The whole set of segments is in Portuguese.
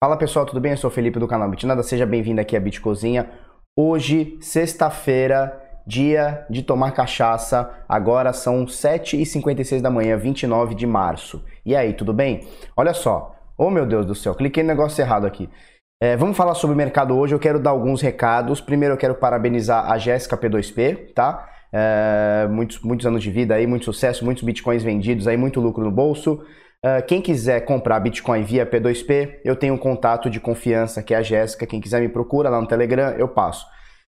Fala pessoal, tudo bem? Eu sou o Felipe do canal Bitnada, seja bem-vindo aqui à Bitcozinha. Hoje, sexta-feira, dia de tomar cachaça, agora são 7h56 da manhã, 29 de março. E aí, tudo bem? Olha só, oh meu Deus do céu, cliquei no negócio errado aqui. É, vamos falar sobre o mercado hoje, eu quero dar alguns recados. Primeiro eu quero parabenizar a Jéssica P2P, tá? É, muitos, muitos anos de vida aí, muito sucesso, muitos bitcoins vendidos aí, muito lucro no bolso. Uh, quem quiser comprar Bitcoin via P2P, eu tenho um contato de confiança que é a Jéssica. Quem quiser me procura lá no Telegram, eu passo.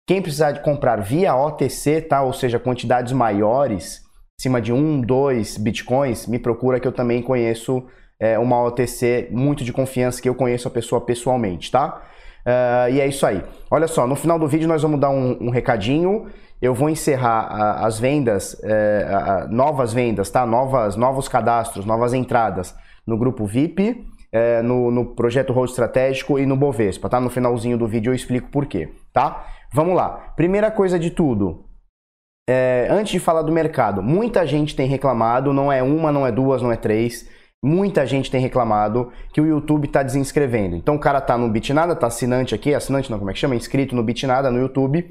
Quem precisar de comprar via OTC, tá? Ou seja, quantidades maiores, acima de um, dois Bitcoins, me procura que eu também conheço é, uma OTC muito de confiança, que eu conheço a pessoa pessoalmente, tá? Uh, e é isso aí. Olha só, no final do vídeo nós vamos dar um, um recadinho eu vou encerrar a, as vendas, é, a, novas vendas, tá? Novas, novos cadastros, novas entradas no grupo VIP, é, no, no, projeto Road Estratégico e no Bovespa, tá? No finalzinho do vídeo eu explico por quê, tá? Vamos lá. Primeira coisa de tudo, é, antes de falar do mercado, muita gente tem reclamado, não é uma, não é duas, não é três. Muita gente tem reclamado que o YouTube está desinscrevendo. Então o cara tá no Bitnada, tá assinante aqui, assinante não, como é que chama? Inscrito no Bitnada no YouTube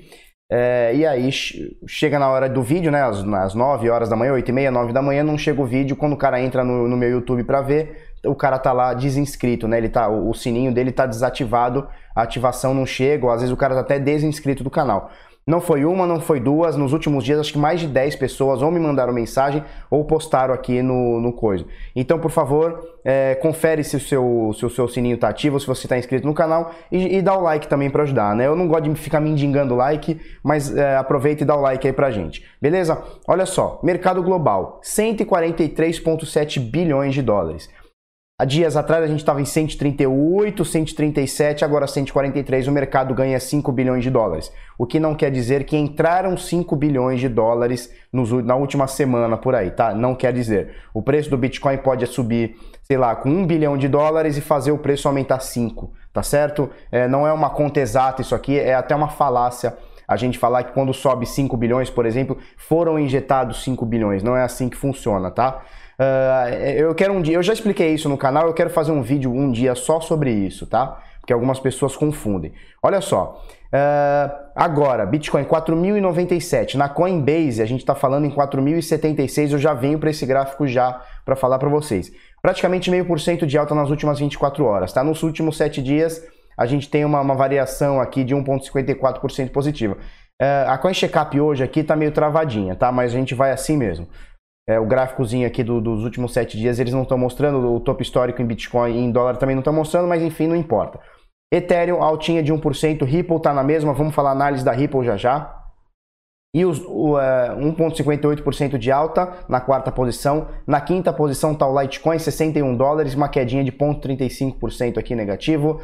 é, e aí chega na hora do vídeo, né? Às, às 9 horas da manhã, 8 e meia, 9 da manhã, não chega o vídeo. Quando o cara entra no, no meu YouTube para ver, o cara tá lá desinscrito, né? Ele tá, o, o sininho dele tá desativado, a ativação não chega, ou às vezes o cara tá até desinscrito do canal. Não foi uma, não foi duas. Nos últimos dias, acho que mais de 10 pessoas ou me mandaram mensagem ou postaram aqui no, no coisa. Então, por favor, é, confere se o seu, se o seu sininho está ativo, se você está inscrito no canal e, e, dá o like também para ajudar, né? Eu não gosto de ficar mendigando like, mas é, aproveita e dá o like aí pra gente. Beleza? Olha só, mercado global, 143,7 bilhões de dólares. Há dias atrás a gente estava em 138, 137, agora 143. O mercado ganha 5 bilhões de dólares. O que não quer dizer que entraram 5 bilhões de dólares nos, na última semana por aí, tá? Não quer dizer. O preço do Bitcoin pode subir, sei lá, com 1 bilhão de dólares e fazer o preço aumentar 5, tá certo? É, não é uma conta exata isso aqui, é até uma falácia a gente falar que quando sobe 5 bilhões, por exemplo, foram injetados 5 bilhões. Não é assim que funciona, tá? Uh, eu quero um dia, eu já expliquei isso no canal, eu quero fazer um vídeo um dia só sobre isso, tá? Porque algumas pessoas confundem. Olha só, uh, agora, Bitcoin 4.097, na Coinbase a gente está falando em 4.076, eu já venho para esse gráfico já para falar para vocês. Praticamente meio por cento de alta nas últimas 24 horas, tá? Nos últimos 7 dias a gente tem uma, uma variação aqui de 1,54% positiva. Uh, a CoinCheckup hoje aqui está meio travadinha, tá? Mas a gente vai assim mesmo. É, o gráficozinho aqui do, dos últimos sete dias, eles não estão mostrando, o topo histórico em Bitcoin e em dólar também não estão mostrando, mas enfim, não importa. Ethereum, altinha de 1%, Ripple está na mesma, vamos falar análise da Ripple já já. E os, o, é, 1,58% de alta na quarta posição. Na quinta posição está o Litecoin, 61 dólares, uma quedinha de 0,35% aqui negativo.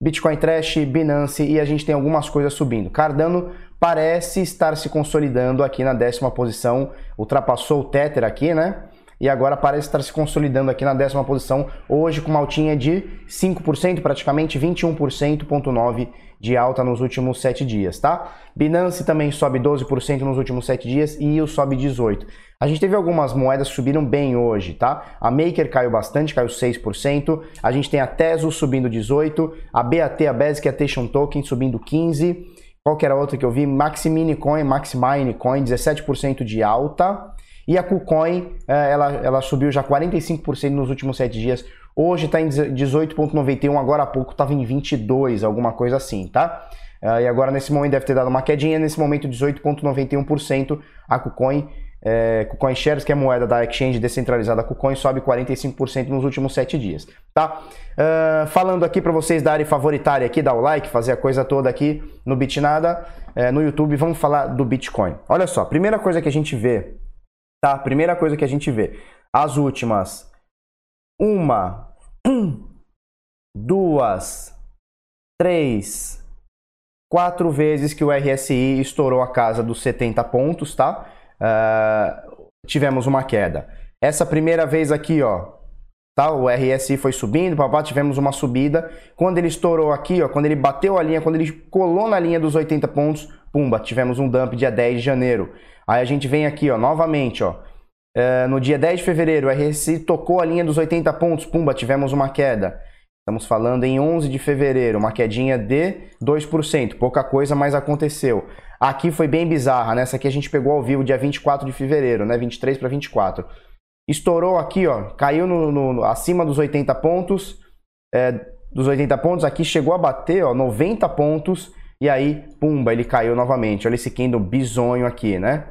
Bitcoin Trash, Binance e a gente tem algumas coisas subindo. Cardano parece estar se consolidando aqui na décima posição, ultrapassou o Tether aqui, né? E agora parece estar se consolidando aqui na décima posição, hoje com uma altinha de 5%, praticamente 21,9% de alta nos últimos 7 dias, tá? Binance também sobe 12% nos últimos 7 dias e o sobe 18%. A gente teve algumas moedas que subiram bem hoje, tá? A Maker caiu bastante, caiu 6%. A gente tem a Teso subindo 18%, a BAT, a Basic Attention Token subindo 15%. Qual que era a outra que eu vi? Maximine Coin, Maximine Coin, 17% de alta. E a KuCoin, eh, ela, ela subiu já 45% nos últimos 7 dias. Hoje está em 18,91, agora há pouco estava em 22, alguma coisa assim, tá? Eh, e agora nesse momento deve ter dado uma quedinha, nesse momento 18,91% a KuCoin é, KuCoin Shares, que é moeda da exchange descentralizada KuCoin, sobe 45% nos últimos 7 dias, tá? Uh, falando aqui para vocês darem favoritária aqui, dar o like, fazer a coisa toda aqui no Bitnada, é, no YouTube, vamos falar do Bitcoin. Olha só, primeira coisa que a gente vê, tá? Primeira coisa que a gente vê, as últimas uma, duas, três, quatro vezes que o RSI estourou a casa dos 70 pontos, tá? uh, tivemos uma queda. Essa primeira vez aqui, ó, tá? O RSI foi subindo, papá, tivemos uma subida. Quando ele estourou aqui, ó, quando ele bateu a linha, quando ele colou na linha dos 80 pontos, pumba, tivemos um dump dia 10 de janeiro. Aí a gente vem aqui, ó, novamente, ó. Uh, no dia 10 de fevereiro, o RSI tocou a linha dos 80 pontos, pumba, tivemos uma queda. Estamos falando em 11 de fevereiro, uma quedinha de 2%, pouca coisa, mas aconteceu. Aqui foi bem bizarra, né? aqui a gente pegou ao vivo dia 24 de fevereiro, né? 23 para 24. Estourou aqui, ó, caiu no, no acima dos 80 pontos, é, dos 80 pontos, aqui chegou a bater, ó, 90 pontos, e aí, pumba, ele caiu novamente. Olha esse candle bizonho aqui, né?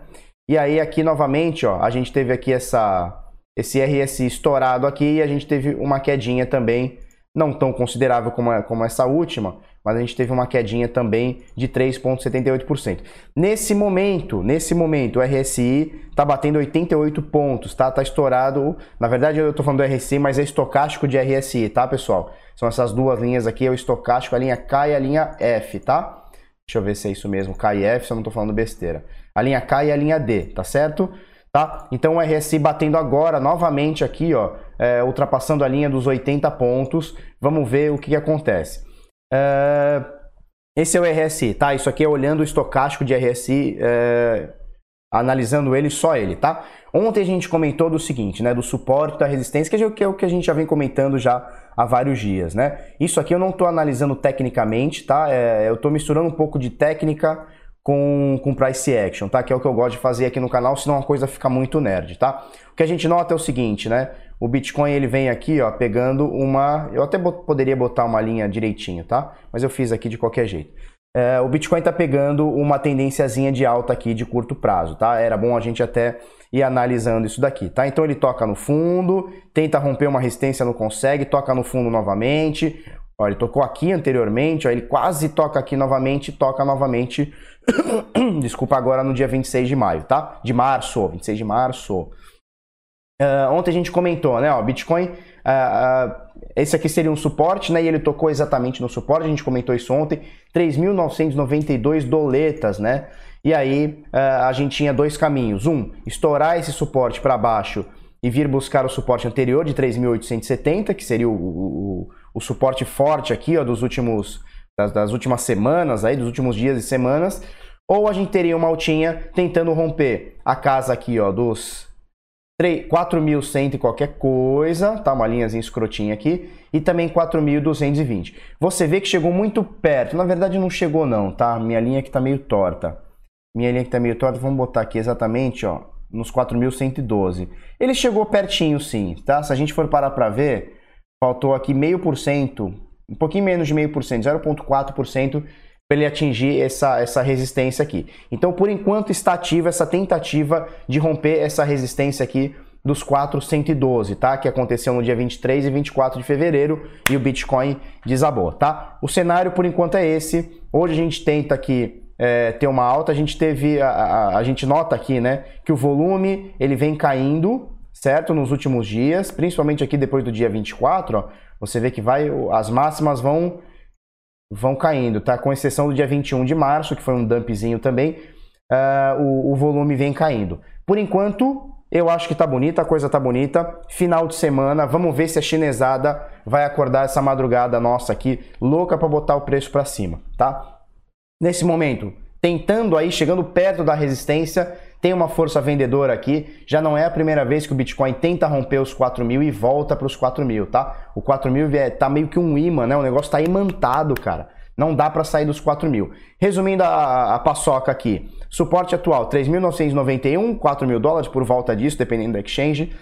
E aí aqui novamente, ó, a gente teve aqui essa esse RSI estourado aqui e a gente teve uma quedinha também, não tão considerável como, a, como essa última, mas a gente teve uma quedinha também de 3,78%. Nesse momento, nesse momento, o RSI está batendo 88 pontos, tá? Tá estourado. Na verdade, eu estou falando do RSI, mas é estocástico de RSI, tá, pessoal? São essas duas linhas aqui, é o estocástico, a linha K e a linha F, tá? Deixa eu ver se é isso mesmo, K e F, se eu não estou falando besteira. A linha K e a linha D, tá certo? Tá? Então o RSI batendo agora novamente aqui, ó, é, ultrapassando a linha dos 80 pontos. Vamos ver o que, que acontece. É, esse é o RSI, tá? Isso aqui é olhando o estocástico de RSI, é, analisando ele, só ele, tá? Ontem a gente comentou do seguinte, né? Do suporte da resistência, que é o que a gente já vem comentando já há vários dias, né? Isso aqui eu não estou analisando tecnicamente, tá? É, eu estou misturando um pouco de técnica com, com price action, tá? Que é o que eu gosto de fazer aqui no canal, senão a coisa fica muito nerd, tá? O que a gente nota é o seguinte, né? O Bitcoin ele vem aqui, ó, pegando uma. Eu até bot, poderia botar uma linha direitinho, tá? Mas eu fiz aqui de qualquer jeito. É, o Bitcoin está pegando uma tendênciazinha de alta aqui de curto prazo, tá? Era bom a gente até ir analisando isso daqui, tá? Então ele toca no fundo, tenta romper uma resistência, não consegue, toca no fundo novamente. Ó, ele tocou aqui anteriormente, ó, ele quase toca aqui novamente, toca novamente Desculpa, agora no dia 26 de maio, tá? De março, 26 de março. Uh, ontem a gente comentou, né? Ó, Bitcoin, uh, uh, esse aqui seria um suporte, né? E ele tocou exatamente no suporte, a gente comentou isso ontem, 3.992 doletas, né? E aí a gente tinha dois caminhos. Um, estourar esse suporte para baixo e vir buscar o suporte anterior de 3.870, que seria o, o, o, suporte forte aqui, ó, dos últimos das, das, últimas semanas, aí, dos últimos dias e semanas, ou a gente teria uma altinha tentando romper a casa aqui, ó, dos 4.100 e qualquer coisa, tá? Uma linhazinha escrotinha aqui, e também 4.220. Você vê que chegou muito perto, na verdade não chegou não, tá? Minha linha aqui tá meio torta. Minha linha aqui tá meio torta, vamos botar aqui exatamente, ó, nos 4.112. Ele chegou pertinho sim, tá? Se a gente for parar para ver, faltou aqui meio por cento um pouquinho menos de 0,5%, 0,4% para ele atingir essa, essa resistência aqui. Então, por enquanto, está ativa essa tentativa de romper essa resistência aqui dos 412, tá? Que aconteceu no dia 23 e 24 de fevereiro e o Bitcoin desabou, tá? O cenário, por enquanto, é esse. Hoje a gente tenta aqui é, ter uma alta, a gente teve, a, a, a gente nota aqui, né, que o volume ele vem caindo, certo? Nos últimos dias, principalmente aqui depois do dia 24, ó, você vê que vai, as máximas vão vão caindo, tá? Com exceção do dia 21 de março, que foi um dumpzinho também, uh, o, o, volume vem caindo. Por enquanto, eu acho que tá bonita, a coisa tá bonita. Final de semana, vamos ver se a chinesada vai acordar essa madrugada nossa aqui, louca para botar o preço para cima, tá? Nesse momento, tentando aí, chegando perto da resistência, tem uma força vendedora aqui. Já não é a primeira vez que o Bitcoin tenta romper os 4 mil e volta para os 4 mil, tá? O 4 mil é, tá meio que um imã, né? O negócio tá imantado, cara. Não dá para sair dos 4 mil. Resumindo a, a paçoca aqui. Suporte atual, 3.991, 4 mil dólares por volta disso, dependendo do exchange.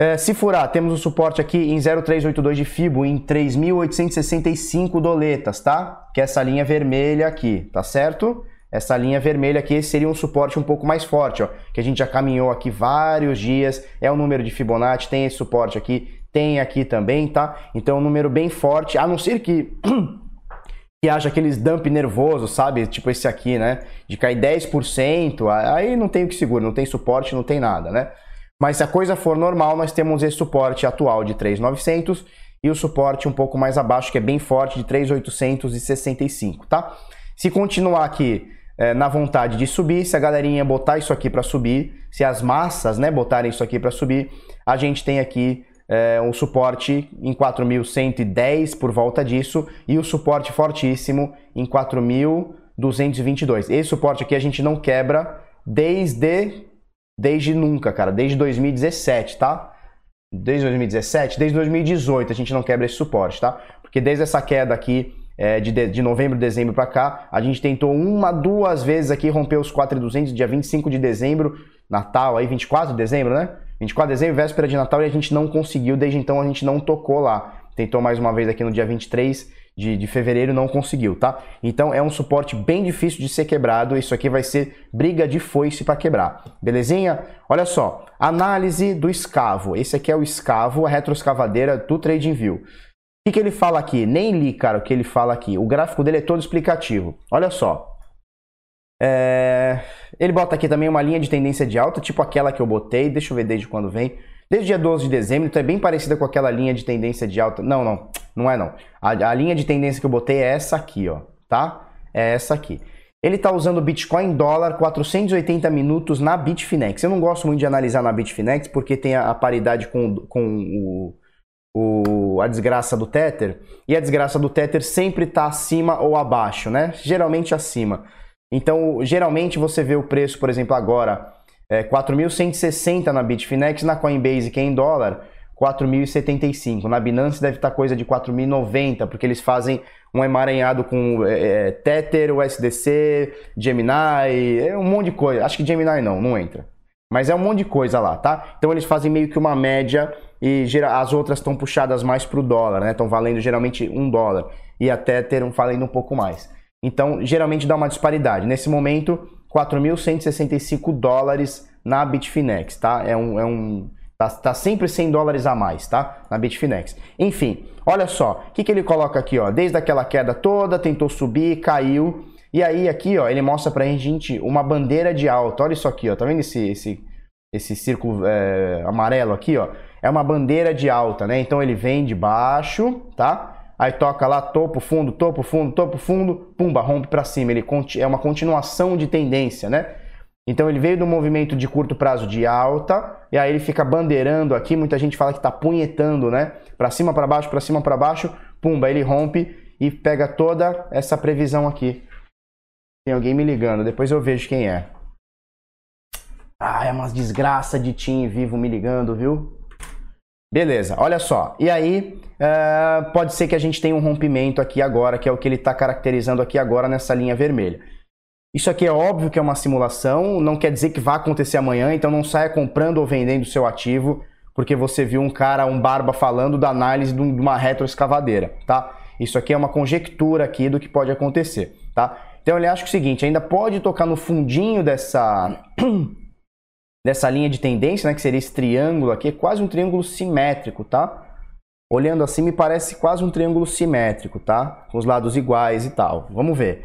É, se furar, temos o suporte aqui em 0,382 de FIBO em 3.865 doletas, tá? Que é essa linha vermelha aqui, tá certo? Essa linha vermelha aqui seria um suporte um pouco mais forte, ó, que a gente já caminhou aqui vários dias, é o número de Fibonacci, tem esse suporte aqui, tem aqui também, tá? Então é um número bem forte, a não ser que que haja aqueles dump nervoso, sabe? Tipo esse aqui, né? De cair 10%, aí não tem o que segura, não tem suporte, não tem nada, né? Mas se a coisa for normal, nós temos esse suporte atual de 3.900 e o suporte um pouco mais abaixo, que é bem forte, de 3.865, tá? Se continuar aqui é, na vontade de subir, se a galerinha botar isso aqui para subir, se as massas né, botarem isso aqui para subir, a gente tem aqui é, um suporte em 4.110 por volta disso e o suporte fortíssimo em 4.222. Esse suporte aqui a gente não quebra desde desde nunca, cara, desde 2017, tá? desde 2017, desde 2018 a gente não quebra esse suporte, tá? Porque desde essa queda aqui é, de, de novembro, dezembro para cá, a gente tentou uma, duas vezes aqui romper os 4,200 dia 25 de dezembro, Natal aí, 24 de dezembro, né? 24 de dezembro, véspera de Natal, e a gente não conseguiu, desde então a gente não tocou lá. Tentou mais uma vez aqui no dia 23 de, de fevereiro, não conseguiu, tá? Então é um suporte bem difícil de ser quebrado, isso aqui vai ser briga de foice para quebrar, belezinha? Olha só, análise do escavo, esse aqui é o escavo, a retroescavadeira do TradingView. O que, que ele fala aqui? Nem li, cara, o que ele fala aqui. O gráfico dele é todo explicativo. Olha só. É... Ele bota aqui também uma linha de tendência de alta, tipo aquela que eu botei. Deixa eu ver desde quando vem. Desde dia 12 de dezembro, então é bem parecida com aquela linha de tendência de alta. Não, não, não é não. A, a linha de tendência que eu botei é essa aqui, ó, tá? É essa aqui. Ele está usando Bitcoin dólar 480 minutos na Bitfinex. Eu não gosto muito de analisar na Bitfinex porque tem a, a paridade com, com o, o, a desgraça do Tether. E a desgraça do Tether sempre está acima ou abaixo, né? Geralmente acima. Então, geralmente você vê o preço, por exemplo, agora, é 4.160 na Bitfinex, na Coinbase, que é em dólar, 4.075. Na Binance deve estar coisa de 4.090, porque eles fazem um emaranhado com é, é Tether, USDC, Gemini, é um monte de coisa. Acho que Gemini não, não entra. Mas é um monte de coisa lá, tá? Então eles fazem meio que uma média e as outras estão puxadas mais para o dólar, né? Estão valendo geralmente um dólar. E a Tether valendo um pouco mais. Então, geralmente dá uma disparidade. Nesse momento, 4.165 dólares na Bitfinex, tá? É um, é um tá, tá, sempre 100 dólares a mais, tá? Na Bitfinex. Enfim, olha só, o que, que ele coloca aqui, ó? Desde aquela queda toda, tentou subir, caiu. E aí aqui, ó, ele mostra pra gente uma bandeira de alta. Olha isso aqui, ó. Tá vendo esse, esse, esse círculo é, amarelo aqui, ó? É uma bandeira de alta, né? Então ele vem de baixo, tá? aí toca lá topo, fundo, topo, fundo, topo, fundo, pumba, rompe para cima. Ele é uma continuação de tendência, né? Então ele veio do movimento de curto prazo de alta e aí ele fica bandeirando aqui, muita gente fala que está punhetando, né? Para cima, para baixo, para cima, para baixo, pumba, ele rompe e pega toda essa previsão aqui. Tem alguém me ligando, depois eu vejo quem é. Ah, é umas desgraça de Tim vivo me ligando, viu? Beleza, olha só. E aí, uh, pode ser que a gente tenha um rompimento aqui agora, que é o que ele está caracterizando aqui agora nessa linha vermelha. Isso aqui é óbvio que é uma simulação, não quer dizer que vai acontecer amanhã, então não saia comprando ou vendendo o seu ativo, porque você viu um cara, um barba falando da análise de uma retroescavadeira, tá? Isso aqui é uma conjectura aqui do que pode acontecer, tá? Então ele acha que é o seguinte, ainda pode tocar no fundinho dessa dessa linha de tendência, né, que seria esse triângulo aqui, é quase um triângulo simétrico, tá? Olhando assim me parece quase um triângulo simétrico, tá? Com os lados iguais e tal. Vamos ver.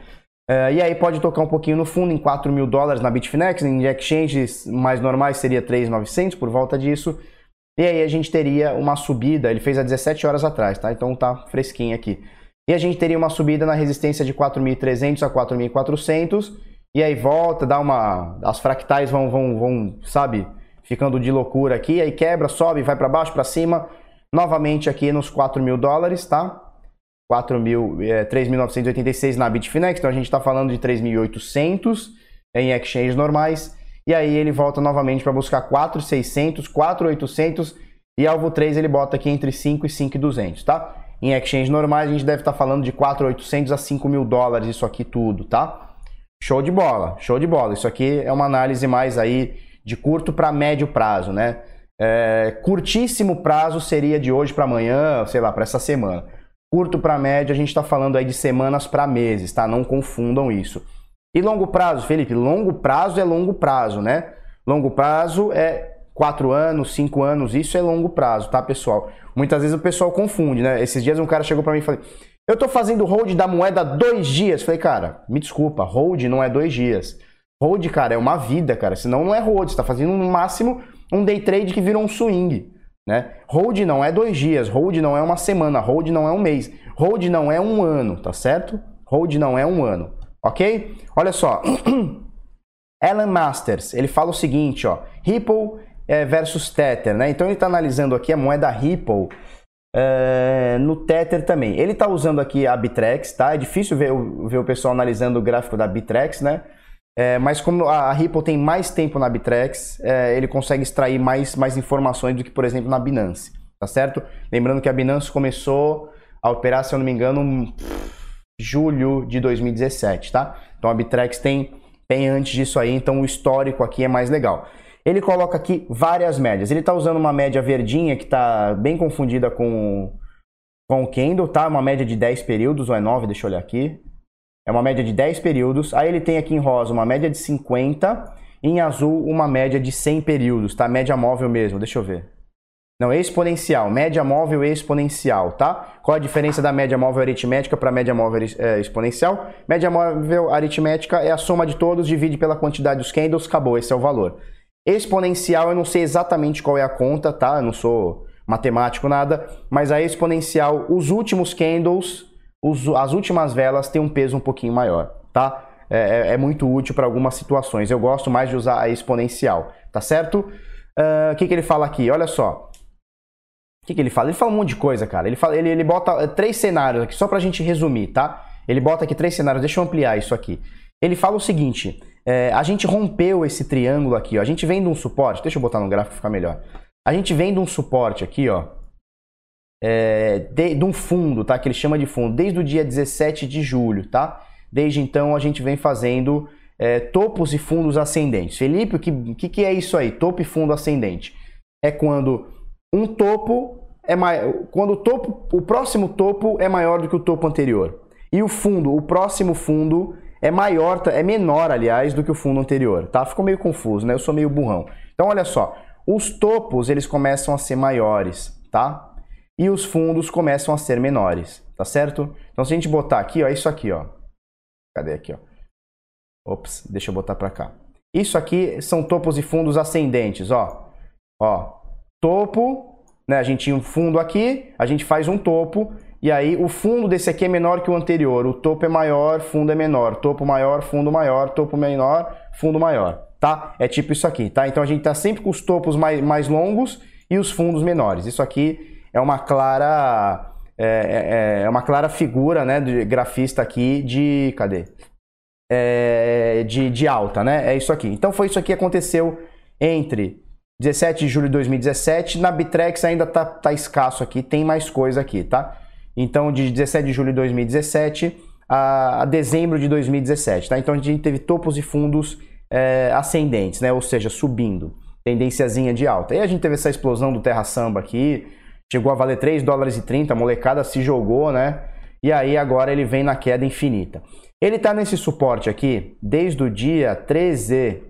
Uh, e aí pode tocar um pouquinho no fundo em 4 mil dólares na Bitfinex, em exchanges mais normais seria 3.900 por volta disso. E aí a gente teria uma subida, ele fez há 17 horas atrás, tá? Então tá fresquinho aqui. E a gente teria uma subida na resistência de 4.300 a 4.400 e aí volta, dá uma. As fractais vão, vão, vão, sabe, ficando de loucura aqui, aí quebra, sobe, vai para baixo, para cima, novamente aqui nos 4 mil dólares, tá? 4 mil, é, 3.986 na Bitfinex, então a gente está falando de 3.800 em exchanges normais, e aí ele volta novamente para buscar 4.600, 4.800 e alvo 3 ele bota aqui entre 5 e 5.200, tá? Em exchanges normais a gente deve estar tá falando de 4.800 a 5 mil dólares, isso aqui tudo, tá? Show de bola, show de bola. Isso aqui é uma análise mais aí de curto para médio prazo, né? É, curtíssimo prazo seria de hoje para amanhã, sei lá, para essa semana. Curto para médio, a gente está falando aí de semanas para meses, tá? Não confundam isso. E longo prazo, Felipe? Longo prazo é longo prazo, né? Longo prazo é quatro anos, cinco anos, isso é longo prazo, tá, pessoal? Muitas vezes o pessoal confunde, né? Esses dias um cara chegou para mim e falou: eu tô fazendo hold da moeda dois dias. Falei, cara, me desculpa, hold não é dois dias. Hold, cara, é uma vida, cara. Senão não é hold. Você tá fazendo no máximo um day trade que virou um swing. Né? Hold não é dois dias, hold não é uma semana, hold não é um mês, hold não é um ano, tá certo? Hold não é um ano, ok? Olha só, Alan Masters, ele fala o seguinte, ó, Ripple eh, versus Tether, né? Então ele está analisando aqui a moeda Ripple é, no Tether também. Ele está usando aqui a Bitrex, tá? É difícil ver, ver o pessoal analisando o gráfico da Bitrex, né? É, mas como a, Ripple tem mais tempo na Bitrex, é, ele consegue extrair mais, mais informações do que, por exemplo, na Binance, tá certo? Lembrando que a Binance começou a operar, se eu não me engano, em julho de 2017, tá? Então a Bitrex tem, tem antes disso aí, então o histórico aqui é mais legal. Ele coloca aqui várias médias. Ele está usando uma média verdinha que está bem confundida com, com o Candle, tá? Uma média de 10 períodos, ou é 9, deixa eu olhar aqui. É uma média de 10 períodos. Aí ele tem aqui em rosa uma média de 50, em azul uma média de 100 períodos, tá? Média móvel mesmo, deixa eu ver. Não, exponencial, média móvel exponencial, tá? Qual a diferença da média móvel aritmética para média móvel é, exponencial? Média móvel aritmética é a soma de todos, divide pela quantidade dos candles, acabou, esse é o valor. Exponencial eu não sei exatamente qual é a conta, tá? Eu não sou matemático nada, mas a exponencial, os últimos candles os, as últimas velas têm um peso um pouquinho maior, tá? É, é, é muito útil para algumas situações. Eu gosto mais de usar a exponencial, tá certo? Ah, o uh, que, que ele fala aqui? Olha só. O que, que ele fala? Ele fala um monte de coisa, cara. Ele, fala, ele, ele bota eh, três cenários aqui, só pra gente resumir, tá? Ele bota aqui três cenários, deixa eu ampliar isso aqui. Ele fala o seguinte: é, a gente rompeu esse triângulo aqui, ó. A gente vem de um suporte, deixa eu botar no gráfico ficar melhor. A gente vem de um suporte aqui, ó é, de, de, um fundo, tá? Que ele chama de fundo, desde o dia 17 de julho, tá? Desde então a gente vem fazendo é, topos e fundos ascendentes. Felipe, o que, que, que é isso aí? Topo e fundo ascendente. É quando um topo é maior, quando o topo, o próximo topo é maior do que o topo anterior. E o fundo, o próximo fundo é maior, é menor, aliás, do que o fundo anterior, tá? Ficou meio confuso, né? Eu sou meio burrão. Então, olha só, os topos, eles começam a ser maiores, tá? e os fundos começam a ser menores, tá certo? Então se a gente botar aqui, ó, isso aqui, ó. Cadê aqui, ó? Ops, deixa eu botar para cá. Isso aqui são topos e fundos ascendentes, ó. Ó, topo, né? A gente tinha um fundo aqui, a gente faz um topo e aí o fundo desse aqui é menor que o anterior. O topo é maior, fundo é menor. Topo maior, fundo maior, topo menor, fundo maior, tá? É tipo isso aqui, tá? Então a gente tá sempre com os topos mais, mais longos e os fundos menores. Isso aqui é uma clara é, é, é uma clara figura, né, de grafista aqui de cadê? É, de, de alta, né? É isso aqui. Então foi isso aqui que aconteceu entre 17 de julho de 2017. Na Bitrex ainda tá, tá escasso aqui, tem mais coisa aqui, tá? Então de 17 de julho de 2017 a, a dezembro de 2017, tá? Então a gente teve topos e fundos é, ascendentes, né? Ou seja, subindo, tendênciazinha de alta. E a gente teve essa explosão do Terra Samba aqui, chegou a valer 3 dólares e 30, a molecada se jogou, né? E aí agora ele vem na queda infinita. Ele está nesse suporte aqui desde o dia 13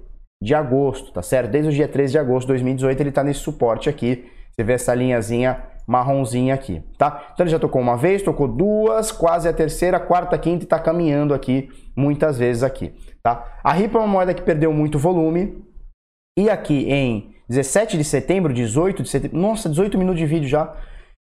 de agosto, tá certo? Desde o dia 13 de agosto de 2018 ele está nesse suporte aqui. Você vê essa linhazinha marronzinha aqui, tá? Então ele já tocou uma vez, tocou duas, quase a terceira, quarta, quinta e está caminhando aqui muitas vezes aqui, tá? A Ripple é uma moeda que perdeu muito volume e aqui em 17 de setembro, 18 de setembro. Nossa, 18 minutos de vídeo já.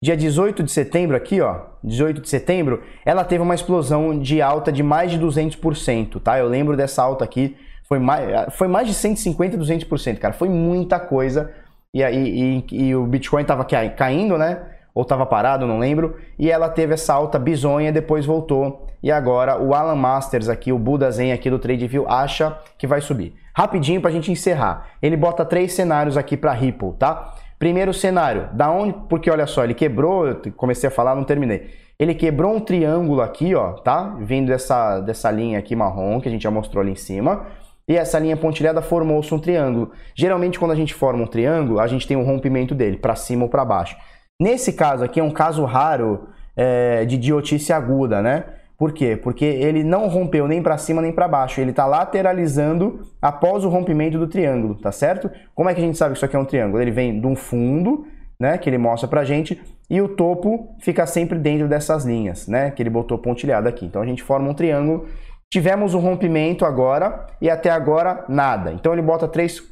Dia 18 de setembro, aqui ó, 18 de setembro, ela teve uma explosão de alta de mais de 200%, tá? Eu lembro dessa alta aqui, foi mais, foi mais de 150, 200%, cara, foi muita coisa. E, e, e, o Bitcoin tava caindo, né? Ou tava parado, não lembro. E ela teve essa alta bizonha, depois voltou. E agora o Alan Masters aqui, o Buda Zen aqui do TradeView, acha que vai subir. Rapidinho para a gente encerrar. Ele bota três cenários aqui para Ripple, tá? Primeiro cenário, da onde? Porque olha só, ele quebrou, eu comecei a falar, não terminei. Ele quebrou um triângulo aqui, ó, tá? Vindo dessa, dessa linha aqui marrom que a gente já mostrou ali em cima. E essa linha pontilhada formou-se um triângulo. Geralmente, quando a gente forma um triângulo, a gente tem um rompimento dele, para cima ou para baixo. Nesse caso aqui é um caso raro é, de idiotice aguda, né? Por quê? Porque ele não rompeu nem para cima nem para baixo, ele está lateralizando após o rompimento do triângulo, tá certo? Como é que a gente sabe que isso aqui é um triângulo? Ele vem de um fundo, né, que ele mostra pra gente, e o topo fica sempre dentro dessas linhas, né, que ele botou pontilhado aqui. Então a gente forma um triângulo. Tivemos um rompimento agora e até agora nada. Então ele bota três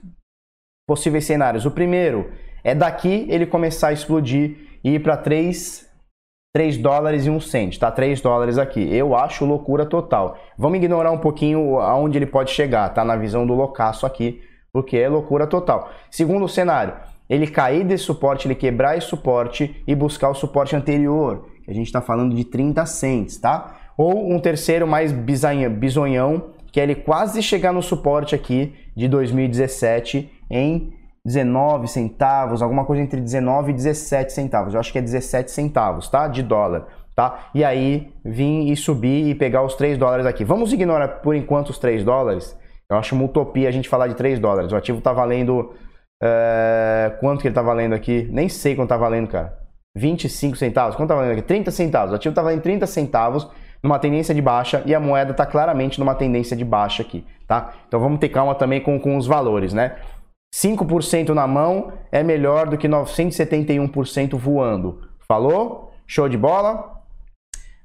possíveis cenários. O primeiro é daqui ele começar a explodir e ir para 3 3 dólares e 1 cento, tá? 3 dólares aqui. Eu acho loucura total. Vamos ignorar um pouquinho aonde ele pode chegar, tá? Na visão do loucaço aqui, porque é loucura total. Segundo cenário, ele cair desse suporte, ele quebrar esse suporte e buscar o suporte anterior, a gente está falando de 30 cents, tá? Ou um terceiro mais bizonhão, que é ele quase chegar no suporte aqui de 2017 em 19 centavos, alguma coisa entre 19 e 17 centavos. Eu acho que é 17 centavos, tá? De dólar, tá? E aí vir e subir e pegar os 3 dólares aqui. Vamos ignorar por enquanto os 3 dólares. Eu acho uma utopia a gente falar de 3 dólares. O ativo tá valendo. É... Quanto que ele tá valendo aqui? Nem sei quanto tá valendo, cara. 25 centavos? Quanto tá valendo aqui? 30 centavos. O ativo tá valendo 30 centavos numa tendência de baixa e a moeda está claramente numa tendência de baixa aqui, tá? Então vamos ter calma também com, com os valores, né? 5% na mão é melhor do que 971% voando. Falou? Show de bola?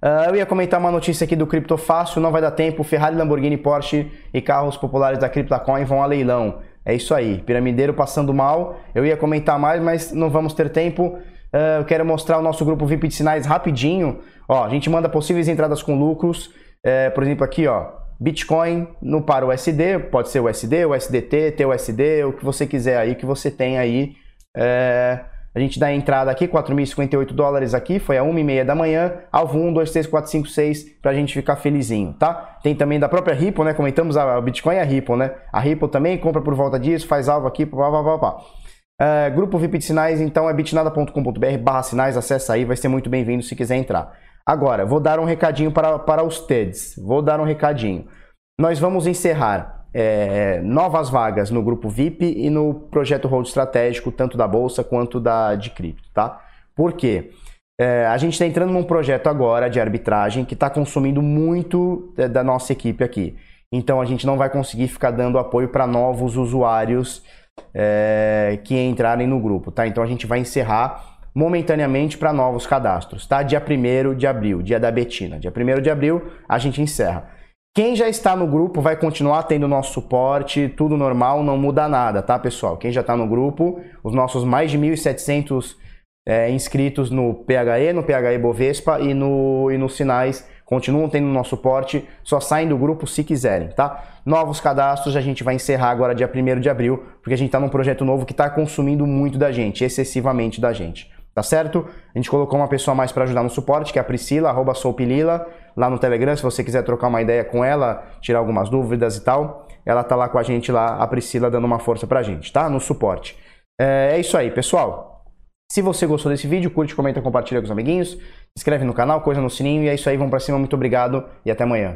Uh, eu ia comentar uma notícia aqui do Cripto Fácil, não vai dar tempo. Ferrari, Lamborghini, Porsche e carros populares da CryptoCoin vão a leilão. É isso aí. Piramideiro passando mal. Eu ia comentar mais, mas não vamos ter tempo. Uh, eu quero mostrar o nosso grupo VIP de sinais rapidinho. Ó, a gente manda possíveis entradas com lucros. Uh, por exemplo, aqui, ó. Bitcoin no para USD, pode ser USD, USDT, TUSD, o que você quiser aí, que você tem aí. É, a gente dá a entrada aqui, 4.058 dólares aqui, foi a 1h30 da manhã, alvo 1, 2, 3, 4, 5, 6, pra gente ficar felizinho, tá? Tem também da própria Ripple, né? Comentamos a Bitcoin e a Ripple, né? A Ripple também compra por volta disso, faz alvo aqui, pá, pá, pá, pá. É, grupo VIP de sinais, então é bitnada.com.br barra sinais, acessa aí, vai ser muito bem-vindo se quiser entrar. Agora, vou dar um recadinho para, para os TEDs. Vou dar um recadinho. Nós vamos encerrar é, novas vagas no grupo VIP e no projeto Hold Estratégico, tanto da Bolsa quanto da de cripto, tá? Por quê? É, a gente está entrando num projeto agora de arbitragem que está consumindo muito é, da nossa equipe aqui. Então a gente não vai conseguir ficar dando apoio para novos usuários é, que entrarem no grupo, tá? Então a gente vai encerrar momentaneamente para novos cadastros, tá? Dia 1 de abril, dia da Betina. Dia 1 de abril a gente encerra. Quem já está no grupo vai continuar tendo nosso suporte, tudo normal, não muda nada, tá, pessoal? Quem já está no grupo, os nossos mais de 1.700 é, inscritos no PHE, no PHE Bovespa e no, e nos sinais continuam tendo nosso suporte, só saem do grupo se quiserem, tá? Novos cadastros a gente vai encerrar agora dia 1 de abril, porque a gente está num projeto novo que está consumindo muito da gente, excessivamente da gente. Tá certo? A gente colocou uma pessoa mais para ajudar no suporte, que é a Priscila, arroba soupilila, lá no Telegram, se você quiser trocar uma ideia com ela, tirar algumas dúvidas e tal, ela tá lá com a gente lá, a Priscila, dando uma força pra gente, tá? No suporte. É, é isso aí, pessoal. Se você gostou desse vídeo, curte, comenta, compartilha com os amiguinhos, inscreve no canal, coisa no sininho, e é isso aí, vamos pra cima, muito obrigado e até amanhã.